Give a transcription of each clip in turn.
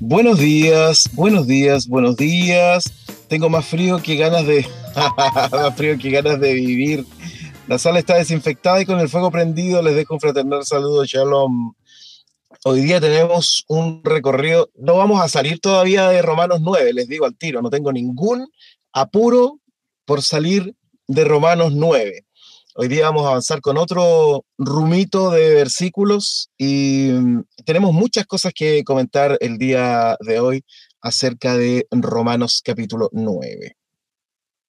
Buenos días, buenos días, buenos días. Tengo más frío que ganas de más frío que ganas de vivir. La sala está desinfectada y con el fuego prendido les dejo un fraternal saludo, Shalom. Hoy día tenemos un recorrido, no vamos a salir todavía de Romanos 9, les digo al tiro, no tengo ningún apuro por salir de Romanos 9. Hoy día vamos a avanzar con otro rumito de versículos y mm, tenemos muchas cosas que comentar el día de hoy acerca de Romanos capítulo 9.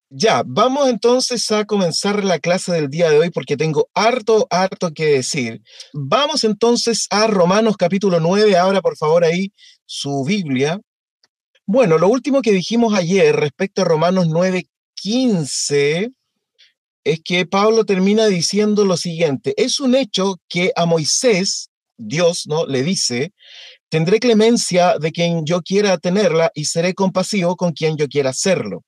Ya, vamos entonces a comenzar la clase del día de hoy porque tengo harto, harto que decir. Vamos entonces a Romanos capítulo 9. Ahora, por favor, ahí su Biblia. Bueno, lo último que dijimos ayer respecto a Romanos 9, 15 es que Pablo termina diciendo lo siguiente. Es un hecho que a Moisés, Dios, ¿no? Le dice, tendré clemencia de quien yo quiera tenerla y seré compasivo con quien yo quiera hacerlo.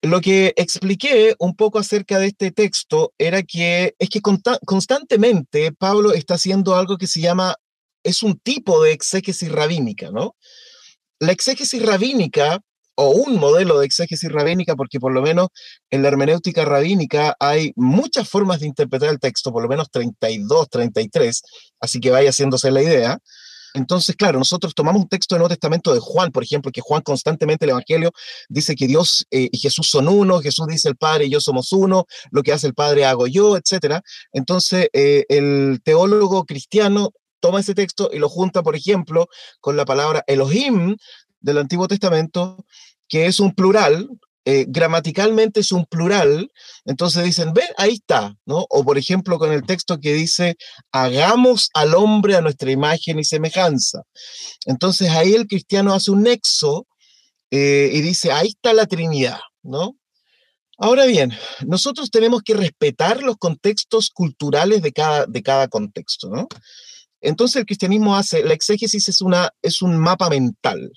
Lo que expliqué un poco acerca de este texto era que es que constantemente Pablo está haciendo algo que se llama, es un tipo de exégesis rabínica, ¿no? La exégesis rabínica, o un modelo de exégesis rabínica, porque por lo menos en la hermenéutica rabínica hay muchas formas de interpretar el texto, por lo menos 32, 33, así que vaya haciéndose la idea. Entonces, claro, nosotros tomamos un texto del Nuevo Testamento de Juan, por ejemplo, que Juan constantemente el Evangelio dice que Dios eh, y Jesús son uno, Jesús dice el Padre y yo somos uno, lo que hace el Padre hago yo, etc. Entonces, eh, el teólogo cristiano toma ese texto y lo junta, por ejemplo, con la palabra Elohim del Antiguo Testamento, que es un plural, eh, gramaticalmente es un plural, entonces dicen, ve, ahí está, ¿no? O por ejemplo con el texto que dice, hagamos al hombre a nuestra imagen y semejanza. Entonces ahí el cristiano hace un nexo eh, y dice, ahí está la Trinidad, ¿no? Ahora bien, nosotros tenemos que respetar los contextos culturales de cada, de cada contexto, ¿no? Entonces el cristianismo hace, la exégesis es, una, es un mapa mental,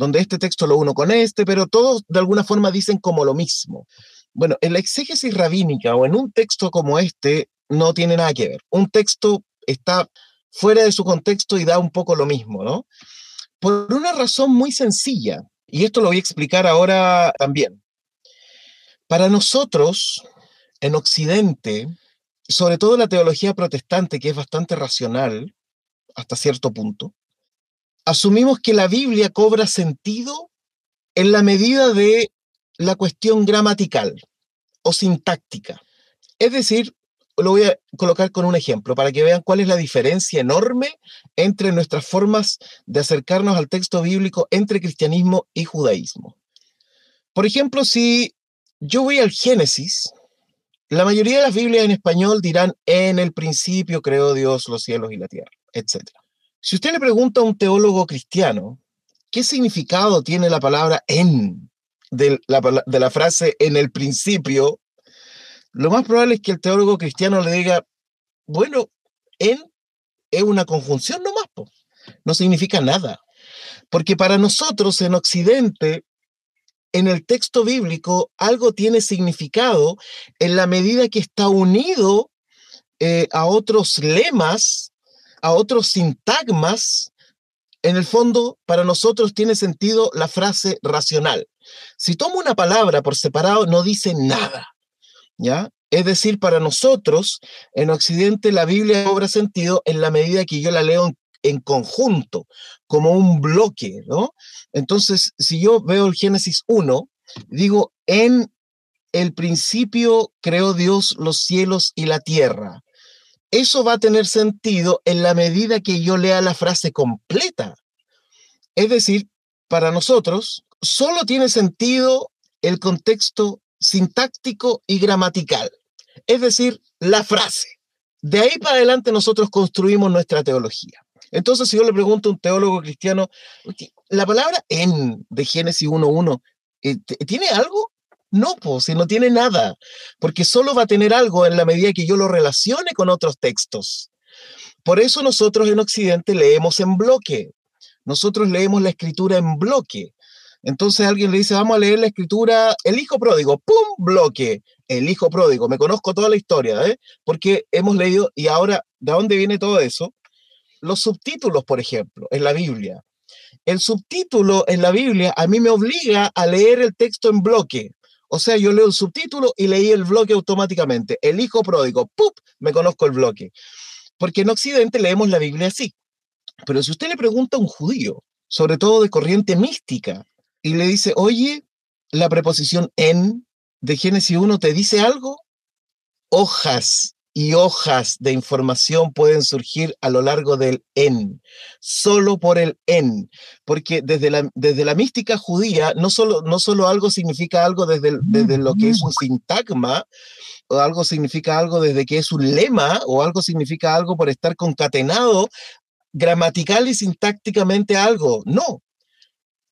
donde este texto lo uno con este, pero todos de alguna forma dicen como lo mismo. Bueno, en la exégesis rabínica o en un texto como este no tiene nada que ver. Un texto está fuera de su contexto y da un poco lo mismo, ¿no? Por una razón muy sencilla, y esto lo voy a explicar ahora también. Para nosotros, en Occidente, sobre todo la teología protestante, que es bastante racional hasta cierto punto, asumimos que la Biblia cobra sentido en la medida de la cuestión gramatical o sintáctica. Es decir, lo voy a colocar con un ejemplo para que vean cuál es la diferencia enorme entre nuestras formas de acercarnos al texto bíblico entre cristianismo y judaísmo. Por ejemplo, si yo voy al Génesis, la mayoría de las Biblias en español dirán, en el principio creó Dios los cielos y la tierra, etc. Si usted le pregunta a un teólogo cristiano, ¿qué significado tiene la palabra en de la, de la frase en el principio? Lo más probable es que el teólogo cristiano le diga, bueno, en es una conjunción nomás, no significa nada. Porque para nosotros en Occidente, en el texto bíblico, algo tiene significado en la medida que está unido eh, a otros lemas a otros sintagmas, en el fondo, para nosotros tiene sentido la frase racional. Si tomo una palabra por separado, no dice nada, ¿ya? Es decir, para nosotros, en Occidente, la Biblia cobra sentido en la medida que yo la leo en, conjunto, como un bloque, ¿no? Entonces, si yo veo el Génesis 1, digo, en el principio creó Dios los cielos y la tierra eso va a tener sentido en la medida que yo lea la frase completa. Es decir, para nosotros solo tiene sentido el contexto sintáctico y gramatical, es decir, la frase. De ahí para adelante nosotros construimos nuestra teología. Entonces, si yo le pregunto a un teólogo cristiano, la palabra en de Génesis 1.1, eh, ¿tiene algo? No, pues, si no tiene nada, porque solo va a tener algo en la medida que yo lo relacione con otros textos. Por eso nosotros en Occidente leemos en bloque. Nosotros leemos la escritura en bloque. Entonces alguien le dice, vamos a leer la escritura, el hijo pródigo, ¡pum! bloque, el hijo pródigo. Me conozco toda la historia, ¿eh? Porque hemos leído, y ahora, ¿de dónde viene todo eso? Los subtítulos, por ejemplo, en la Biblia. El subtítulo en la Biblia a mí me obliga a leer el texto en bloque. O sea, yo leo el subtítulo y leí el bloque automáticamente. El hijo pródigo, ¡pup! Me conozco el bloque. Porque en Occidente leemos la Biblia así. Pero si usted le pregunta a un judío, sobre todo de corriente mística, y le dice, oye, la preposición en de Génesis 1 te dice algo, hojas y hojas de información pueden surgir a lo largo del en, solo por el en, porque desde la, desde la mística judía no solo, no solo algo significa algo desde, desde lo que es un sintagma, o algo significa algo desde que es un lema, o algo significa algo por estar concatenado gramatical y sintácticamente algo, no.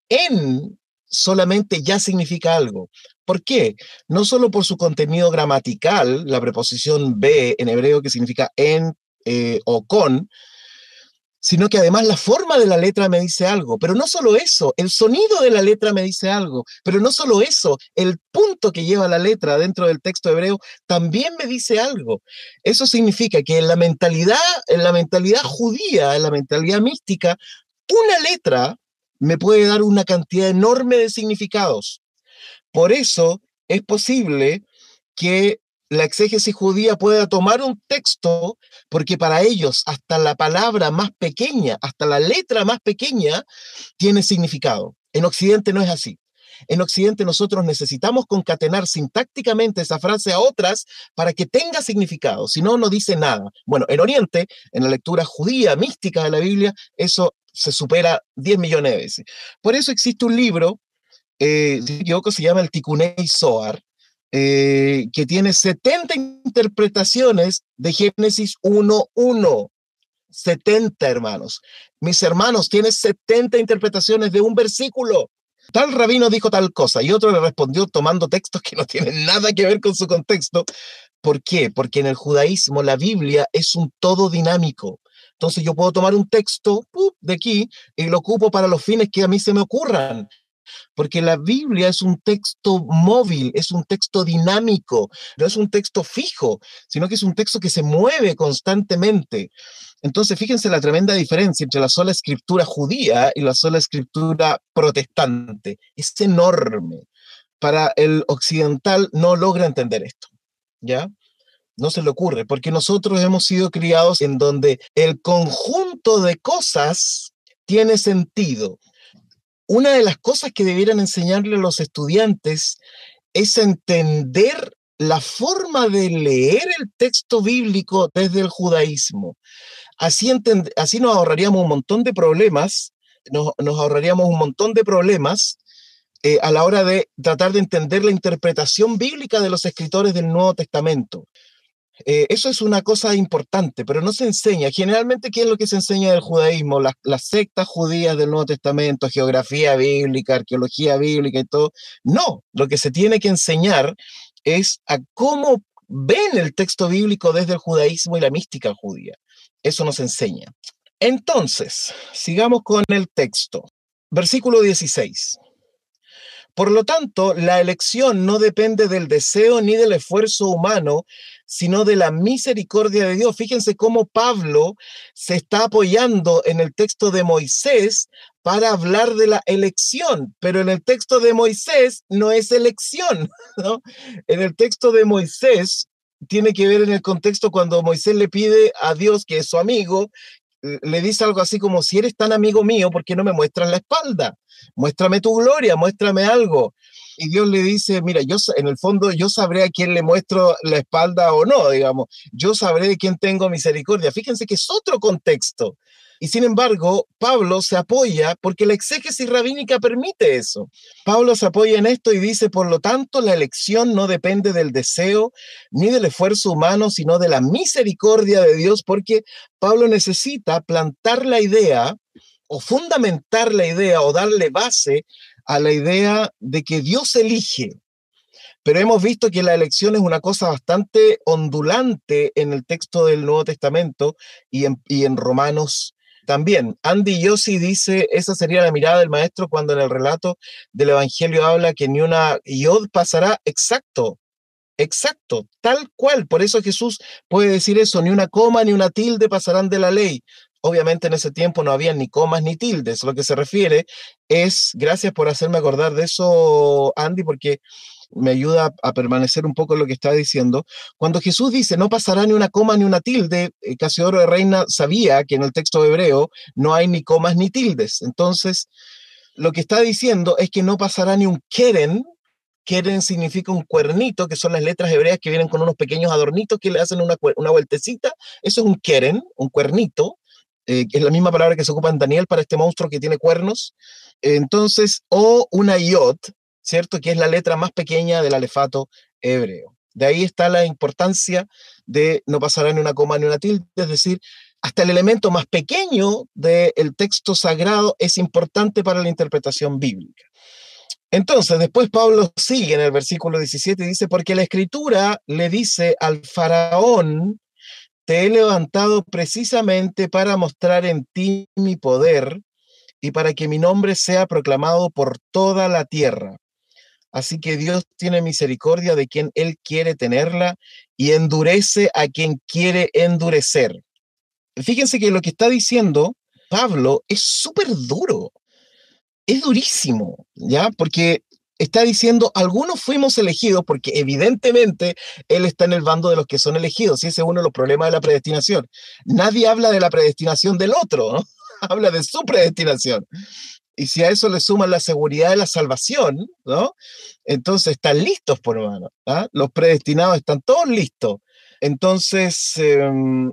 En solamente ya significa algo. ¿Por qué? No solo por su contenido gramatical, la preposición be en hebreo que significa en eh, o con, sino que además la forma de la letra me dice algo. Pero no solo eso, el sonido de la letra me dice algo. Pero no solo eso, el punto que lleva la letra dentro del texto hebreo también me dice algo. Eso significa que en la mentalidad, en la mentalidad judía, en la mentalidad mística, una letra me puede dar una cantidad enorme de significados. Por eso es posible que la exégesis judía pueda tomar un texto, porque para ellos hasta la palabra más pequeña, hasta la letra más pequeña, tiene significado. En Occidente no es así. En Occidente nosotros necesitamos concatenar sintácticamente esa frase a otras para que tenga significado, si no, no dice nada. Bueno, en Oriente, en la lectura judía, mística de la Biblia, eso se supera 10 millones de veces. Por eso existe un libro, eh, si se llama el Tikunei Zohar, eh, que tiene 70 interpretaciones de Génesis 1.1. 70 hermanos. Mis hermanos, tiene 70 interpretaciones de un versículo. Tal rabino dijo tal cosa y otro le respondió tomando textos que no tienen nada que ver con su contexto. ¿Por qué? Porque en el judaísmo la Biblia es un todo dinámico. Entonces yo puedo tomar un texto de aquí y lo ocupo para los fines que a mí se me ocurran. Porque la Biblia es un texto móvil, es un texto dinámico, no es un texto fijo, sino que es un texto que se mueve constantemente. Entonces, fíjense la tremenda diferencia entre la sola escritura judía y la sola escritura protestante. Es enorme. Para el occidental no logra entender esto, ¿ya? No se le ocurre, porque nosotros hemos sido criados en donde el conjunto de cosas tiene sentido. Una de las cosas que debieran enseñarle a los estudiantes es entender la forma de leer el texto bíblico desde el judaísmo. Así, así nos ahorraríamos un montón de problemas, nos, ahorraríamos un montón de problemas eh, a la hora de tratar de entender la interpretación bíblica de los escritores del Nuevo Testamento. Eh, eso es una cosa importante, pero no se enseña. Generalmente, ¿qué es lo que se enseña del judaísmo? Las, sectas judías del Nuevo Testamento, geografía bíblica, arqueología bíblica y todo. No, lo que se tiene que enseñar es a cómo ven el texto bíblico desde el judaísmo y la mística judía. Eso nos enseña. Entonces, sigamos con el texto. Versículo 16. Por lo tanto, la elección no depende del deseo ni del esfuerzo humano, sino de la misericordia de Dios. Fíjense cómo Pablo se está apoyando en el texto de Moisés para hablar de la elección, pero en el texto de Moisés no es elección. En el texto de Moisés tiene que ver en el contexto cuando Moisés le pide a Dios, que es su amigo, le dice algo así como, si eres tan amigo mío, ¿por qué no me muestras la espalda? Muéstrame tu gloria, muéstrame algo. Y Dios le dice, mira, yo en el fondo yo sabré a quién le muestro la espalda o no, digamos. Yo sabré de quién tengo misericordia. Fíjense que es otro contexto. Y sin embargo, Pablo se apoya porque la exégesis rabínica permite eso. Pablo se apoya en esto y dice, por lo tanto, la elección no depende del deseo ni del esfuerzo humano, sino de la misericordia de Dios, porque Pablo necesita plantar la idea o fundamentar la idea o darle base a la idea de que Dios elige. Pero hemos visto que la elección es una cosa bastante ondulante en el texto del Nuevo Testamento y en, y en Romanos también. Andy Yossi dice, esa sería la mirada del maestro cuando en el relato del Evangelio habla que ni una yod pasará exacto, exacto, tal cual. Por eso Jesús puede decir eso, ni una coma ni una tilde pasarán de la ley. Obviamente en ese tiempo no había ni comas ni tildes. Lo que se refiere es, gracias por hacerme acordar de eso, Andy, porque me ayuda a permanecer un poco en lo que está diciendo. Cuando Jesús dice, no pasará ni una coma ni una tilde, eh, Casiodoro de Reina sabía que en el texto hebreo no hay ni comas ni tildes. Entonces, lo que está diciendo es que no pasará ni un keren. Keren significa un cuernito, que son las letras hebreas que vienen con unos pequeños adornitos que le hacen una, una vueltecita. Eso es un keren, un cuernito. Eh, es la misma palabra que se ocupa en Daniel para este monstruo que tiene cuernos. Entonces, o una yot, ¿cierto? Que es la letra más pequeña del alefato hebreo. De ahí está la importancia de no pasar ni una coma ni una tilde, es decir, hasta el elemento más pequeño del texto sagrado es importante para la interpretación bíblica. Entonces, después Pablo sigue en el versículo 17 y dice, porque la escritura le dice al faraón, te he levantado precisamente para mostrar en ti mi poder y para que mi nombre sea proclamado por toda la tierra. Así que Dios tiene misericordia de quien Él quiere tenerla y endurece a quien quiere endurecer. Fíjense que lo que está diciendo Pablo es súper duro, es durísimo, ¿ya? Porque está diciendo, algunos fuimos elegidos porque evidentemente Él está en el bando de los que son elegidos, y ese es uno de los problemas de la predestinación. Nadie habla de la predestinación del otro, habla de su predestinación y si a eso le suman la seguridad de la salvación, ¿no? Entonces están listos, por hermano. ¿ah? Los predestinados están todos listos. Entonces, em,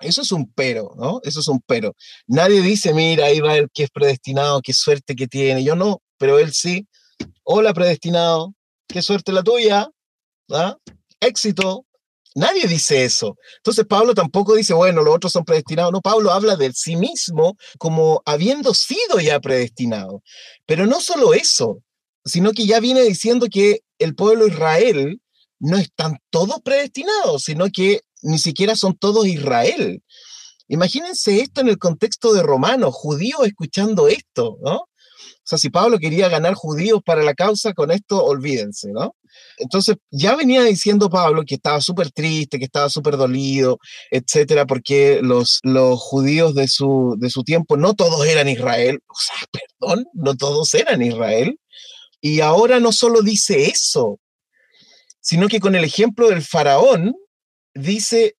eso es un pero, ¿no? Eso es un pero. Nadie dice, mira, ahí va el que es predestinado, qué suerte que tiene. Yo no, pero él sí. Hola, predestinado, qué suerte la tuya. ¿ah? Éxito, Nadie dice eso. Entonces Pablo tampoco dice, bueno, los otros son predestinados. No, Pablo habla de sí mismo como habiendo sido ya predestinado. Pero no solo eso, sino que ya viene diciendo que el pueblo Israel no están todos predestinados, sino que ni siquiera son todos Israel. Imagínense esto en el contexto de romanos, judíos escuchando esto, ¿no? O sea, si Pablo quería ganar judíos para la causa, con esto olvídense, ¿no? Entonces, ya venía diciendo Pablo que estaba súper triste, que estaba súper dolido, etcétera, porque los, los judíos de su, de su tiempo no todos eran Israel, o sea, perdón, no todos eran Israel. Y ahora no solo dice eso, sino que con el ejemplo del faraón, dice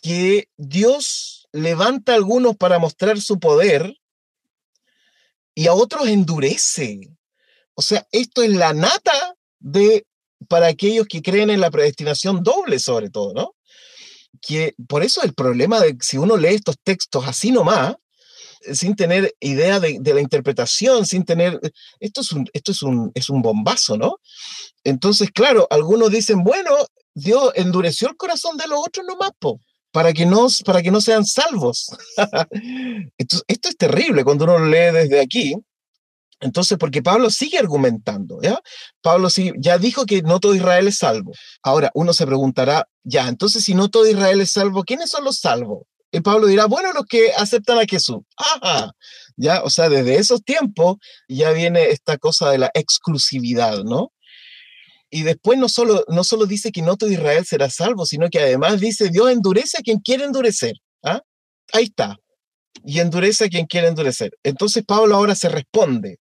que Dios levanta a algunos para mostrar su poder y a otros endurece. O sea, esto es la nata de para aquellos que creen en la predestinación doble, sobre todo, ¿no? Que por eso el problema de si uno lee estos textos así nomás, sin tener idea de, la interpretación, sin tener, esto es un, esto es un, es un bombazo, ¿no? Entonces, claro, algunos dicen, bueno, Dios endureció el corazón de los otros nomás, po, para que no, para que no sean salvos. esto, es terrible cuando uno lee desde aquí, entonces, porque Pablo sigue argumentando, ¿ya? Pablo sí, ya dijo que no todo Israel es salvo. Ahora, uno se preguntará, ya, entonces si no todo Israel es salvo, ¿quiénes son los salvos? Y Pablo dirá, bueno, los que aceptan a Jesús. Ajá, ya, o sea, desde esos tiempos ya viene esta cosa de la exclusividad, ¿no? Y después no solo, no solo dice que no todo Israel será salvo, sino que además dice, Dios endurece a quien quiere endurecer. ¿ah? Ahí está. Y endurece a quien quiere endurecer. Entonces Pablo ahora se responde.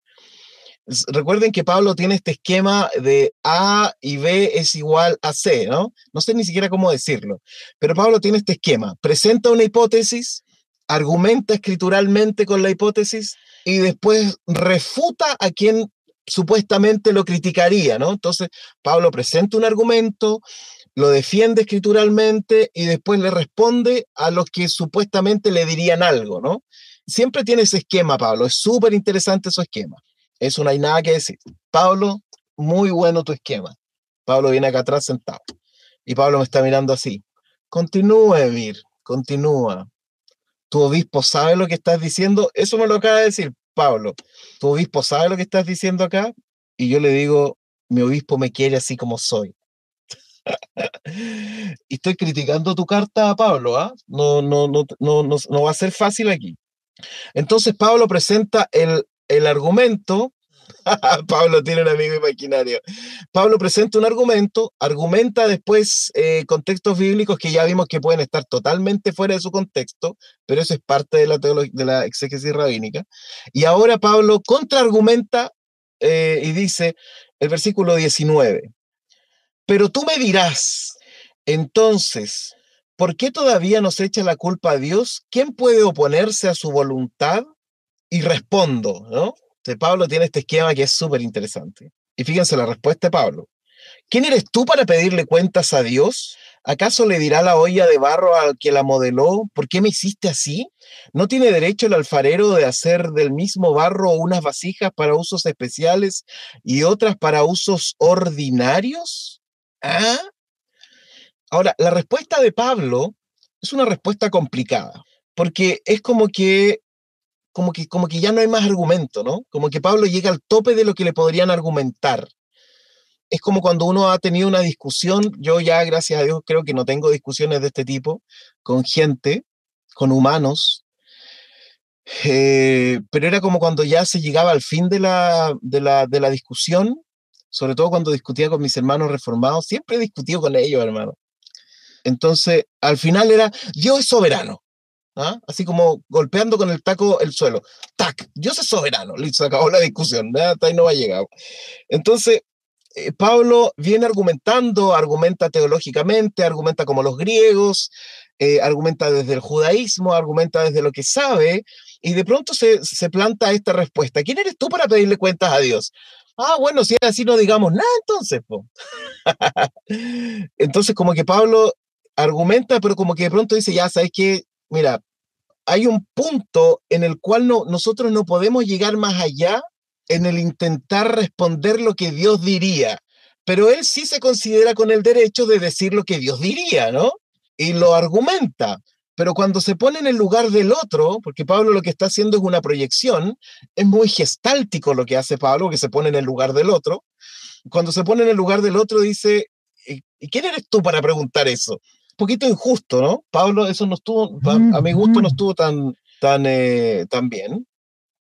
Recuerden que Pablo tiene este esquema de A y B es igual a C, ¿no? No sé ni siquiera cómo decirlo, pero Pablo tiene este esquema. Presenta una hipótesis, argumenta escrituralmente con la hipótesis y después refuta a quien supuestamente lo criticaría, ¿no? Entonces, Pablo presenta un argumento, lo defiende escrituralmente y después le responde a los que supuestamente le dirían algo, ¿no? Siempre tiene ese esquema, Pablo. Es súper interesante su esquema. Eso no hay nada que decir. Pablo, muy bueno tu esquema. Pablo viene acá atrás sentado. Y Pablo me está mirando así. Continúa, Emir, continúa. Tu obispo sabe lo que estás diciendo. Eso me lo acaba de decir Pablo. Tu obispo sabe lo que estás diciendo acá. Y yo le digo, mi obispo me quiere así como soy. y estoy criticando tu carta a Pablo, ¿ah? No, no, no, no, no, va a ser fácil aquí. Entonces Pablo presenta el, el argumento. Pablo tiene un amigo imaginario. Pablo presenta un argumento, argumenta después eh, contextos bíblicos que ya vimos que pueden estar totalmente fuera de su contexto, pero eso es parte de la, de la exégesis rabínica. Y ahora Pablo contraargumenta eh, y dice el versículo 19, pero tú me dirás, entonces, ¿por qué todavía nos echa la culpa a Dios? ¿Quién puede oponerse a su voluntad? Y respondo, ¿no? Pablo tiene este esquema que es súper interesante. Y fíjense la respuesta de Pablo. ¿Quién eres tú para pedirle cuentas a Dios? ¿Acaso le dirá la olla de barro al que la modeló, ¿por qué me hiciste así? ¿No tiene derecho el alfarero de hacer del mismo barro unas vasijas para usos especiales y otras para usos ordinarios? ¿Ah? Ahora, la respuesta de Pablo es una respuesta complicada, porque es como que, como que, como que ya no hay más argumento, ¿no? Como que Pablo llega al tope de lo que le podrían argumentar. Es como cuando uno ha tenido una discusión, yo ya, gracias a Dios, creo que no tengo discusiones de este tipo con gente, con humanos, eh, pero era como cuando ya se llegaba al fin de la, de la, de la discusión sobre todo cuando discutía con mis hermanos reformados, siempre he discutido con ellos, hermano. Entonces, al final era, Dios es soberano. ¿Ah? Así como golpeando con el taco el suelo. ¡Tac! Dios es soberano. Listo, se acabó la discusión. Hasta ahí no va a llegar. Entonces, eh, Pablo viene argumentando, argumenta teológicamente, argumenta como los griegos, eh, argumenta desde el judaísmo, argumenta desde lo que sabe, y de pronto se, se planta esta respuesta. ¿Quién eres tú para pedirle cuentas a Dios? Ah, bueno, si así no digamos nada, entonces. entonces, como que Pablo argumenta, pero como que de pronto dice, ya, ¿sabes qué? Mira, hay un punto en el cual no, nosotros no podemos llegar más allá en el intentar responder lo que Dios diría, pero él sí se considera con el derecho de decir lo que Dios diría, ¿no? Y lo argumenta. Pero cuando se pone en el lugar del otro, porque Pablo lo que está haciendo es una proyección, es muy gestáltico lo que hace Pablo, que se pone en el lugar del otro. Cuando se pone en el lugar del otro, dice, ¿y quién eres tú para preguntar eso? Poquito injusto, ¿no? Pablo, eso no estuvo, a, mi gusto no estuvo tan, tan, eh, tan bien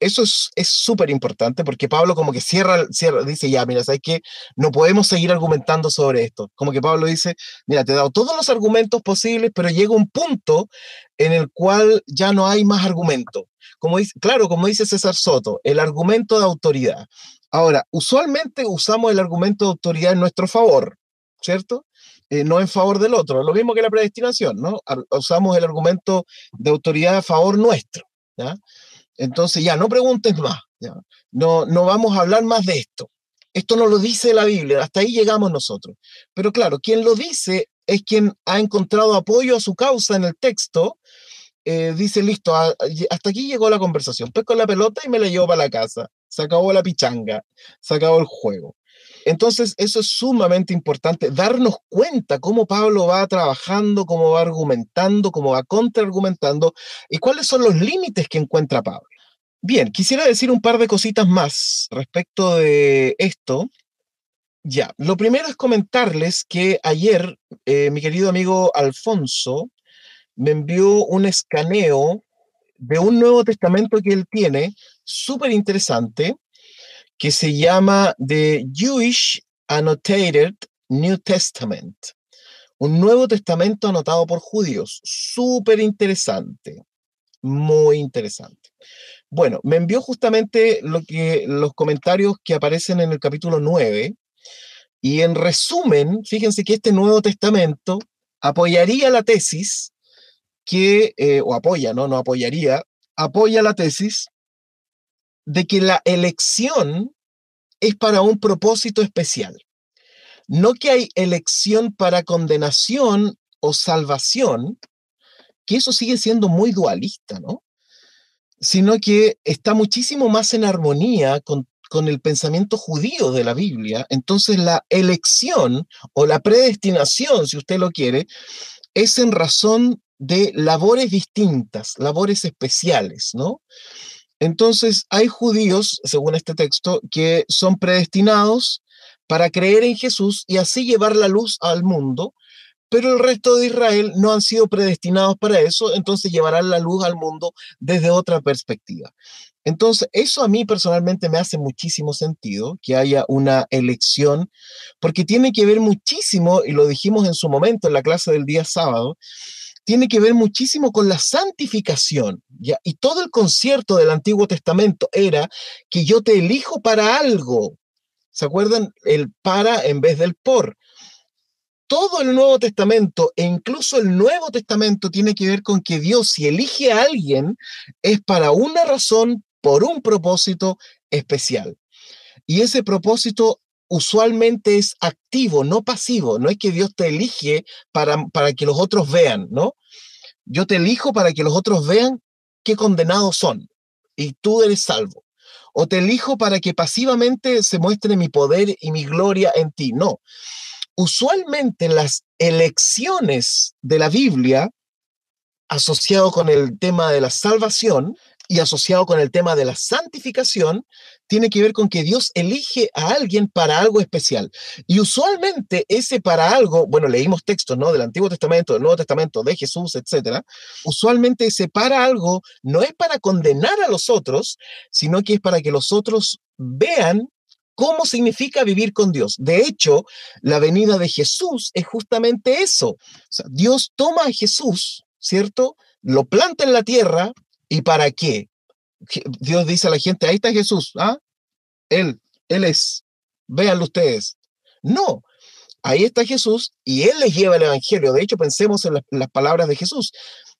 eso es súper importante porque Pablo como que cierra, cierra, dice, ya, mira, ¿sabes qué? No podemos seguir argumentando sobre esto. Como que Pablo dice, mira, te he dado todos los argumentos posibles, pero llega un punto en el cual ya no hay más argumento. Como dice, claro, como dice César Soto, el argumento de autoridad. Ahora, usualmente usamos el argumento de autoridad en nuestro favor, ¿cierto? Eh, no en favor del otro. Lo mismo que la predestinación, ¿no? Usamos el argumento de autoridad a favor nuestro. Entonces ya, no preguntes más, No, no vamos a hablar más de esto. Esto no lo dice la Biblia, hasta ahí llegamos nosotros. Pero claro, quien lo dice es quien ha encontrado apoyo a su causa en el texto. Eh, dice, listo, hasta aquí llegó la conversación. Pesco la pelota y me la llevo para la casa. Se acabó la pichanga, se acabó el juego. Entonces, eso es sumamente importante, darnos cuenta cómo Pablo va trabajando, cómo va argumentando, cómo va contraargumentando y cuáles son los límites que encuentra Pablo. Bien, quisiera decir un par de cositas más respecto de esto. Ya, lo primero es comentarles que ayer eh, mi querido amigo Alfonso me envió un escaneo de un Nuevo Testamento que él tiene, súper interesante, que se llama The Jewish Annotated New Testament, un Nuevo Testamento anotado por judíos, súper interesante, muy interesante. Bueno, me envió justamente lo que, los comentarios que aparecen en el capítulo 9, y en resumen, fíjense que este Nuevo Testamento apoyaría la tesis que, eh, o apoya, ¿no? No apoyaría, apoya la tesis de que la elección es para un propósito especial. No que hay elección para condenación o salvación, que eso sigue siendo muy dualista, ¿no? Sino que está muchísimo más en armonía con, con el pensamiento judío de la Biblia. Entonces la elección o la predestinación, si usted lo quiere, es en razón de labores distintas, labores especiales, ¿no? Entonces, hay judíos, según este texto, que son predestinados para creer en Jesús y así llevar la luz al mundo, pero el resto de Israel no han sido predestinados para eso, entonces llevarán la luz al mundo desde otra perspectiva. Entonces, eso a mí personalmente me hace muchísimo sentido que haya una elección, porque tiene que ver muchísimo, y lo dijimos en su momento en la clase del día sábado, tiene que ver muchísimo con la santificación. Y todo el concierto del Antiguo Testamento era que yo te elijo para algo. ¿Se acuerdan? El para en vez del por. Todo el Nuevo Testamento e incluso el Nuevo Testamento tiene que ver con que Dios si elige a alguien es para una razón, por un propósito especial. Y ese propósito usualmente es activo, no pasivo. No es que Dios te elige para, para que los otros vean, ¿no? Yo te elijo para que los otros vean qué condenados son y tú eres salvo. O te elijo para que pasivamente se muestre mi poder y mi gloria en ti. No. Usualmente las elecciones de la Biblia, asociado con el tema de la salvación, y asociado con el tema de la santificación, tiene que ver con que Dios elige a alguien para algo especial. Y usualmente ese para algo, bueno, leímos textos, ¿no? Del Antiguo Testamento, del Nuevo Testamento, de Jesús, etcétera. Usualmente ese para algo no es para condenar a los otros, sino que es para que los otros vean cómo significa vivir con Dios. De hecho, la venida de Jesús es justamente eso. O sea, Dios toma a Jesús, ¿cierto? Lo planta en la tierra, ¿Y para qué? Dios dice a la gente, ahí está Jesús, ¿ah? Él, Él es, véanlo ustedes. No, ahí está Jesús y Él les lleva el Evangelio. De hecho, pensemos en, las palabras de Jesús.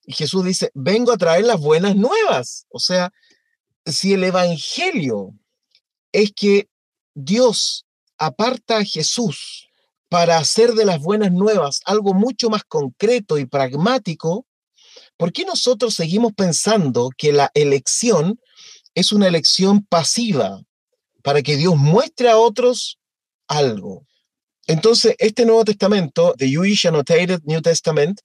Jesús dice, vengo a traer las buenas nuevas. O sea, si el Evangelio es que Dios aparta a Jesús para hacer de las buenas nuevas algo mucho más concreto y pragmático, ¿Por qué nosotros seguimos pensando que la elección es una elección pasiva para que Dios muestre a otros algo? Entonces, este Nuevo Testamento, the Jewish Annotated New Testament,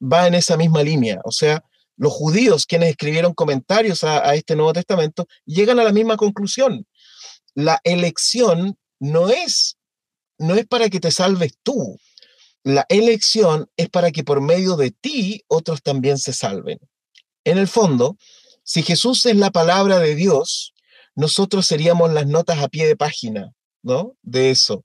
va en esa misma línea. O sea, los judíos quienes escribieron comentarios a, a este Nuevo Testamento llegan a la misma conclusión. La elección no es, no es para que te salves tú, la elección es para que por medio de ti otros también se salven. En el fondo, si Jesús es la palabra de Dios, nosotros seríamos las notas a pie de página, ¿no? De eso.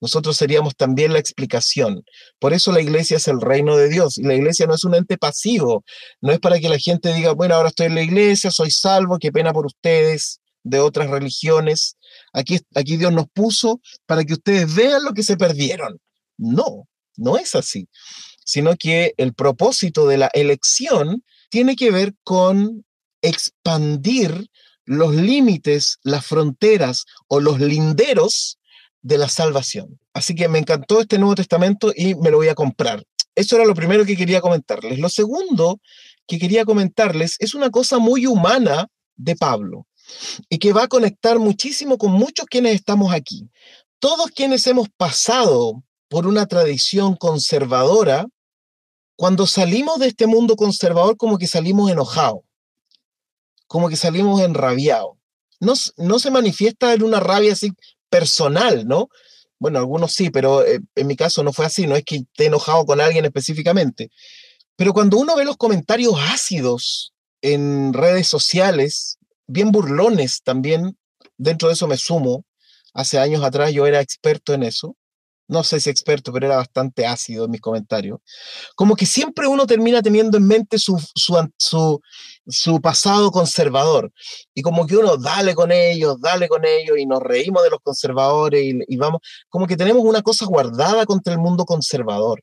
Nosotros seríamos también la explicación. Por eso la iglesia es el reino de Dios. Y la iglesia no es un ente pasivo. No es para que la gente diga, bueno, ahora estoy en la iglesia, soy salvo, qué pena por ustedes de otras religiones. Aquí, aquí Dios nos puso para que ustedes vean lo que se perdieron. No, no es así, sino que el propósito de la elección tiene que ver con expandir los límites, las fronteras o los linderos de la salvación. Así que me encantó este Nuevo Testamento y me lo voy a comprar. Eso era lo primero que quería comentarles. Lo segundo que quería comentarles es una cosa muy humana de Pablo y que va a conectar muchísimo con muchos quienes estamos aquí. Todos quienes hemos pasado por una tradición conservadora, cuando salimos de este mundo conservador como que salimos enojados, como que salimos enrabiados. No, no se manifiesta en una rabia así personal, ¿no? Bueno, algunos sí, pero eh, en mi caso no fue así, no es que esté enojado con alguien específicamente. Pero cuando uno ve los comentarios ácidos en redes sociales, bien burlones también, dentro de eso me sumo, hace años atrás yo era experto en eso, no sé si experto, pero era bastante ácido en mis comentarios, como que siempre uno termina teniendo en mente su, su, su, pasado conservador. Y como que uno, dale con ellos, dale con ellos, y nos reímos de los conservadores, y, vamos, como que tenemos una cosa guardada contra el mundo conservador.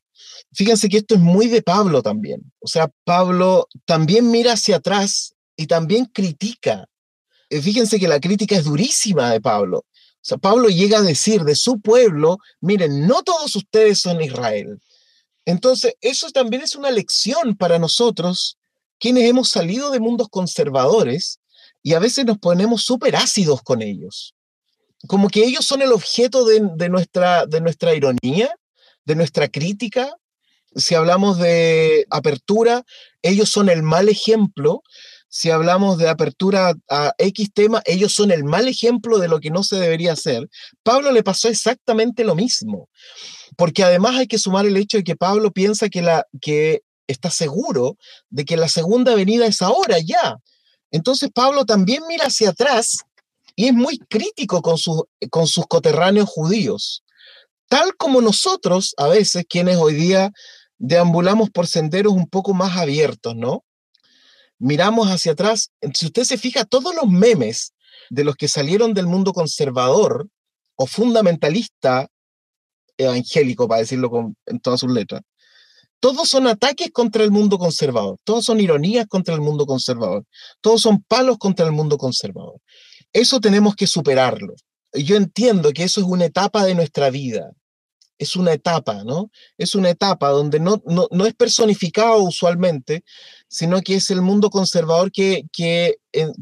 Fíjense que esto es muy de Pablo también. O sea, Pablo también mira hacia atrás y también critica. Eh, fíjense que la crítica es durísima de Pablo. Sea, Pablo llega a decir de su pueblo, miren, no todos ustedes son Israel. Entonces, eso también es una lección para nosotros, quienes hemos salido de mundos conservadores y a veces nos ponemos súper ácidos con ellos. Como que ellos son el objeto de nuestra ironía, de nuestra crítica. Si hablamos de apertura, ellos son el mal ejemplo. Si hablamos de apertura a X tema, ellos son el mal ejemplo de lo que no se debería hacer. Pablo le pasó exactamente lo mismo, porque además hay que sumar el hecho de que Pablo piensa que, la, que está seguro de que la segunda venida es ahora ya. Entonces Pablo también mira hacia atrás y es muy crítico con, sus con sus coterráneos judíos, tal como nosotros a veces, quienes hoy día deambulamos por senderos un poco más abiertos, ¿no? Miramos hacia atrás, si usted se fija, todos los memes de los que salieron del mundo conservador o fundamentalista evangélico, para decirlo en todas sus letras, todos son ataques contra el mundo conservador, todos son ironías contra el mundo conservador, todos son palos contra el mundo conservador. Eso tenemos que superarlo. Yo entiendo que eso es una etapa de nuestra vida, es una etapa, ¿no? Es una etapa donde no, no, no es personificado usualmente, sino que es el mundo conservador que, que,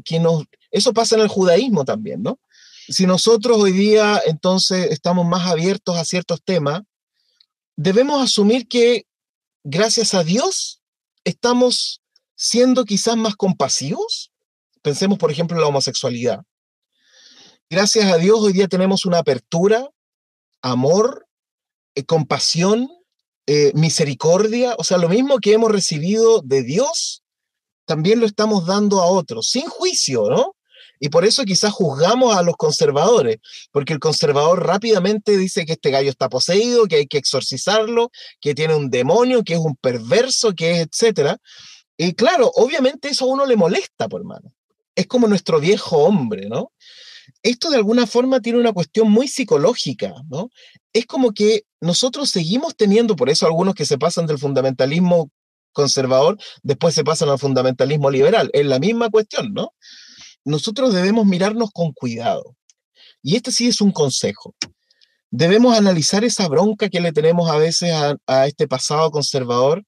que nos... Eso pasa en el judaísmo también, ¿no? Si nosotros hoy día entonces estamos más abiertos a ciertos temas, debemos asumir que gracias a Dios estamos siendo quizás más compasivos. Pensemos, por ejemplo, en la homosexualidad. Gracias a Dios hoy día tenemos una apertura, amor, eh, compasión, eh, misericordia, o sea, lo mismo que hemos recibido de Dios, también lo estamos dando a otros, sin juicio, ¿no? Y por eso quizás juzgamos a los conservadores, porque el conservador rápidamente dice que este gallo está poseído, que hay que exorcizarlo, que tiene un demonio, que es un perverso, que es etcétera. Y claro, obviamente eso a uno le molesta, por mano. Es como nuestro viejo hombre, ¿no? Esto de alguna forma tiene una cuestión muy psicológica, ¿no? Es como que nosotros seguimos teniendo, por eso algunos que se pasan del fundamentalismo conservador, después se pasan al fundamentalismo liberal. Es la misma cuestión, ¿no? nosotros debemos mirarnos con cuidado. Y este sí es un consejo. Debemos analizar esa bronca que le tenemos a veces a, este pasado conservador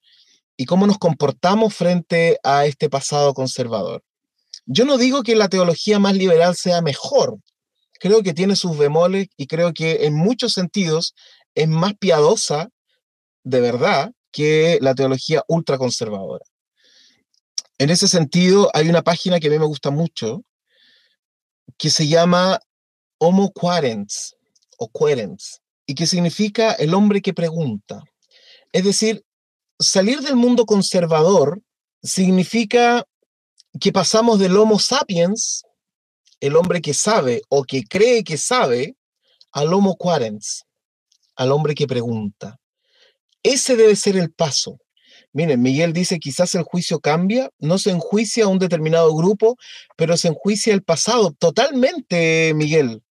y cómo nos comportamos frente a este pasado conservador. Yo no digo que la teología más liberal sea mejor, creo que tiene sus bemoles y creo que en muchos sentidos es más piadosa, de verdad, que la teología ultraconservadora. En ese sentido, hay una página que a mí me gusta mucho, que se llama Homo Quarens, o Querens, y que significa el hombre que pregunta. Es decir, salir del mundo conservador significa que pasamos del Homo sapiens, el hombre que sabe o que cree que sabe, al Homo Quarens, al hombre que pregunta. Ese debe ser el paso. Miren, Miguel dice, quizás el juicio cambia, no se enjuicia a un determinado grupo, pero se enjuicia el pasado. Totalmente, Miguel.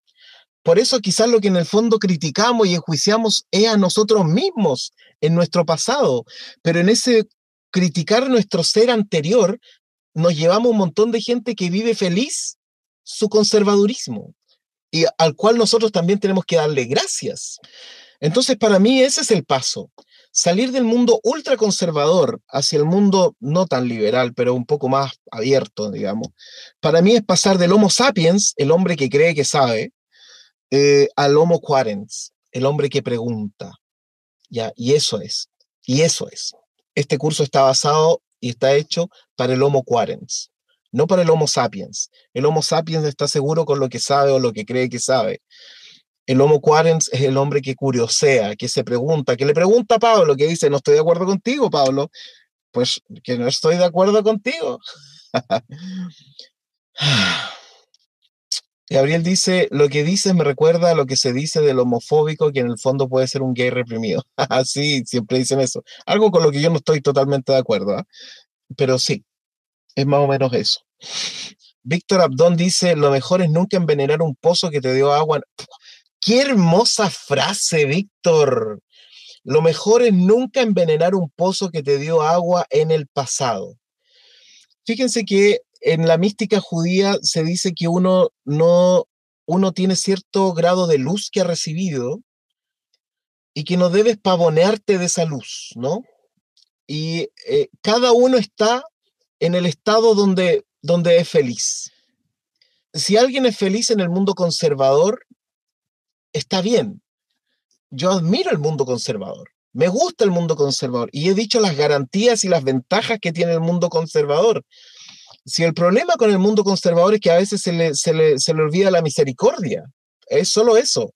Por eso quizás lo que en el fondo criticamos y enjuiciamos es a nosotros mismos en nuestro pasado, pero en ese criticar nuestro ser anterior nos llevamos un montón de gente que vive feliz su conservadurismo y al cual nosotros también tenemos que darle gracias. Entonces, para mí ese es el paso salir del mundo ultraconservador hacia el mundo no tan liberal, pero un poco más abierto, digamos, para mí es pasar del Homo sapiens, el hombre que cree que sabe, eh, al Homo quarens, el hombre que pregunta. ¿ya? Y eso es, y eso es. Este curso está basado y está hecho para el Homo quarens, no para el Homo sapiens. El Homo sapiens está seguro con lo que sabe o lo que cree que sabe. El Homo Quarens es el hombre que curiosea, que se pregunta, que le pregunta a Pablo, que dice, no estoy de acuerdo contigo, Pablo. Pues que no estoy de acuerdo contigo. Gabriel dice, lo que dices me recuerda a lo que se dice del homofóbico, que en el fondo puede ser un gay reprimido. sí, siempre dicen eso. Algo con lo que yo no estoy totalmente de acuerdo, ¿ah? pero sí, es más o menos eso. Víctor Abdón dice, lo mejor es nunca envenenar un pozo que te dio agua. Qué hermosa frase, Víctor. Lo mejor es nunca envenenar un pozo que te dio agua en el pasado. Fíjense que en la mística judía se dice que uno no uno tiene cierto grado de luz que ha recibido y que no debes pavonearte de esa luz, ¿no? Y eh, cada uno está en el estado donde, donde es feliz. Si alguien es feliz en el mundo conservador, está bien. Yo admiro el mundo conservador. Me gusta el mundo conservador y he dicho las garantías y las ventajas que tiene el mundo conservador. Si el problema con el mundo conservador es que a veces se le, se le, se le olvida la misericordia, es solo eso,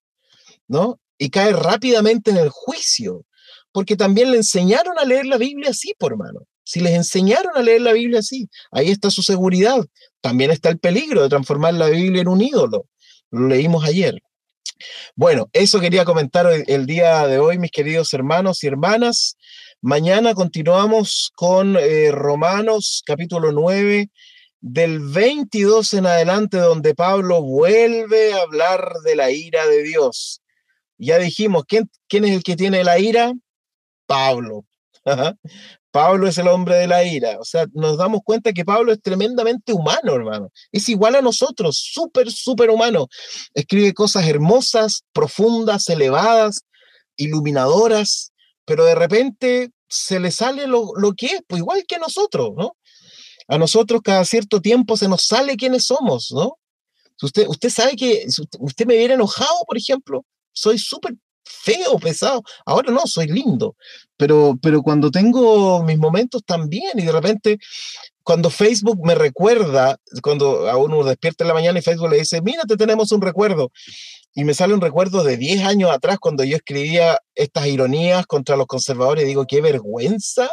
¿no? Y cae rápidamente en el juicio, porque también le enseñaron a leer la Biblia así, por hermano. Si les enseñaron a leer la Biblia así, ahí está su seguridad. También está el peligro de transformar la Biblia en un ídolo. Lo leímos ayer. Bueno, eso quería comentar el, día de hoy, mis queridos hermanos y hermanas. Mañana continuamos con eh, Romanos capítulo 9, del 22 en adelante, donde Pablo vuelve a hablar de la ira de Dios. Ya dijimos, ¿quién, quién es el que tiene la ira? Pablo. Pablo es el hombre de la ira. O sea, nos damos cuenta que Pablo es tremendamente humano, hermano. Es igual a nosotros, súper, súper humano. Escribe cosas hermosas, profundas, elevadas, iluminadoras, pero de repente se le sale lo, que es, pues igual que a nosotros, ¿no? A nosotros cada cierto tiempo se nos sale quiénes somos, ¿no? Usted, usted sabe que si usted me viera enojado, por ejemplo, soy súper feo, pesado. Ahora no, soy lindo. Pero, pero cuando tengo mis momentos también y de repente cuando Facebook me recuerda, cuando a uno despierta en la mañana y Facebook le dice, mira, te tenemos un recuerdo. Y me sale un recuerdo de 10 años atrás cuando yo escribía estas ironías contra los conservadores. Digo, qué vergüenza,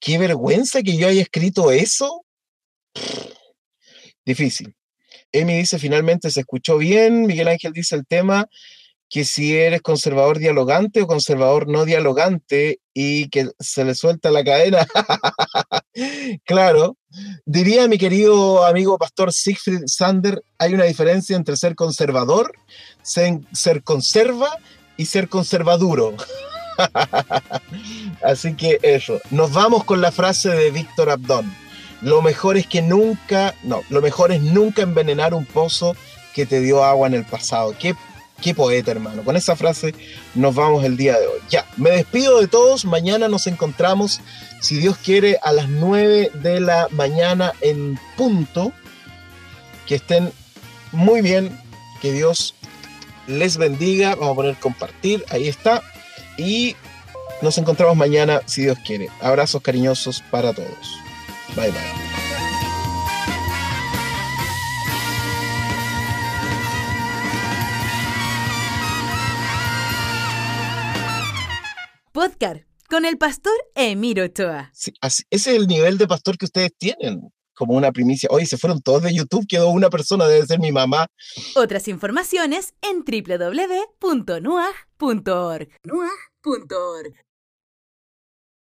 qué vergüenza que yo haya escrito eso. Difícil. Emi dice, finalmente se escuchó bien. Miguel Ángel dice el tema que si eres conservador dialogante o conservador no dialogante y que se le suelta la cadena. claro, diría mi querido amigo pastor Siegfried Sander, hay una diferencia entre ser conservador, ser, conserva y ser conservaduro. Así que eso, nos vamos con la frase de Víctor Abdón. Lo mejor es que nunca, no, lo mejor es nunca envenenar un pozo que te dio agua en el pasado. Qué Qué poeta, hermano. Con esa frase nos vamos el día de hoy. Ya, me despido de todos. Mañana nos encontramos, si Dios quiere, a las 9 de la mañana en punto. Que estén muy bien. Que Dios les bendiga. Vamos a poner compartir. Ahí está. Y nos encontramos mañana, si Dios quiere. Abrazos cariñosos para todos. Bye bye. Podcast con el pastor Emiro Ochoa. ese es el nivel de pastor que ustedes tienen, como una primicia. Hoy se fueron todos de YouTube, quedó una persona, debe ser mi mamá. Otras informaciones en www.nuag.org.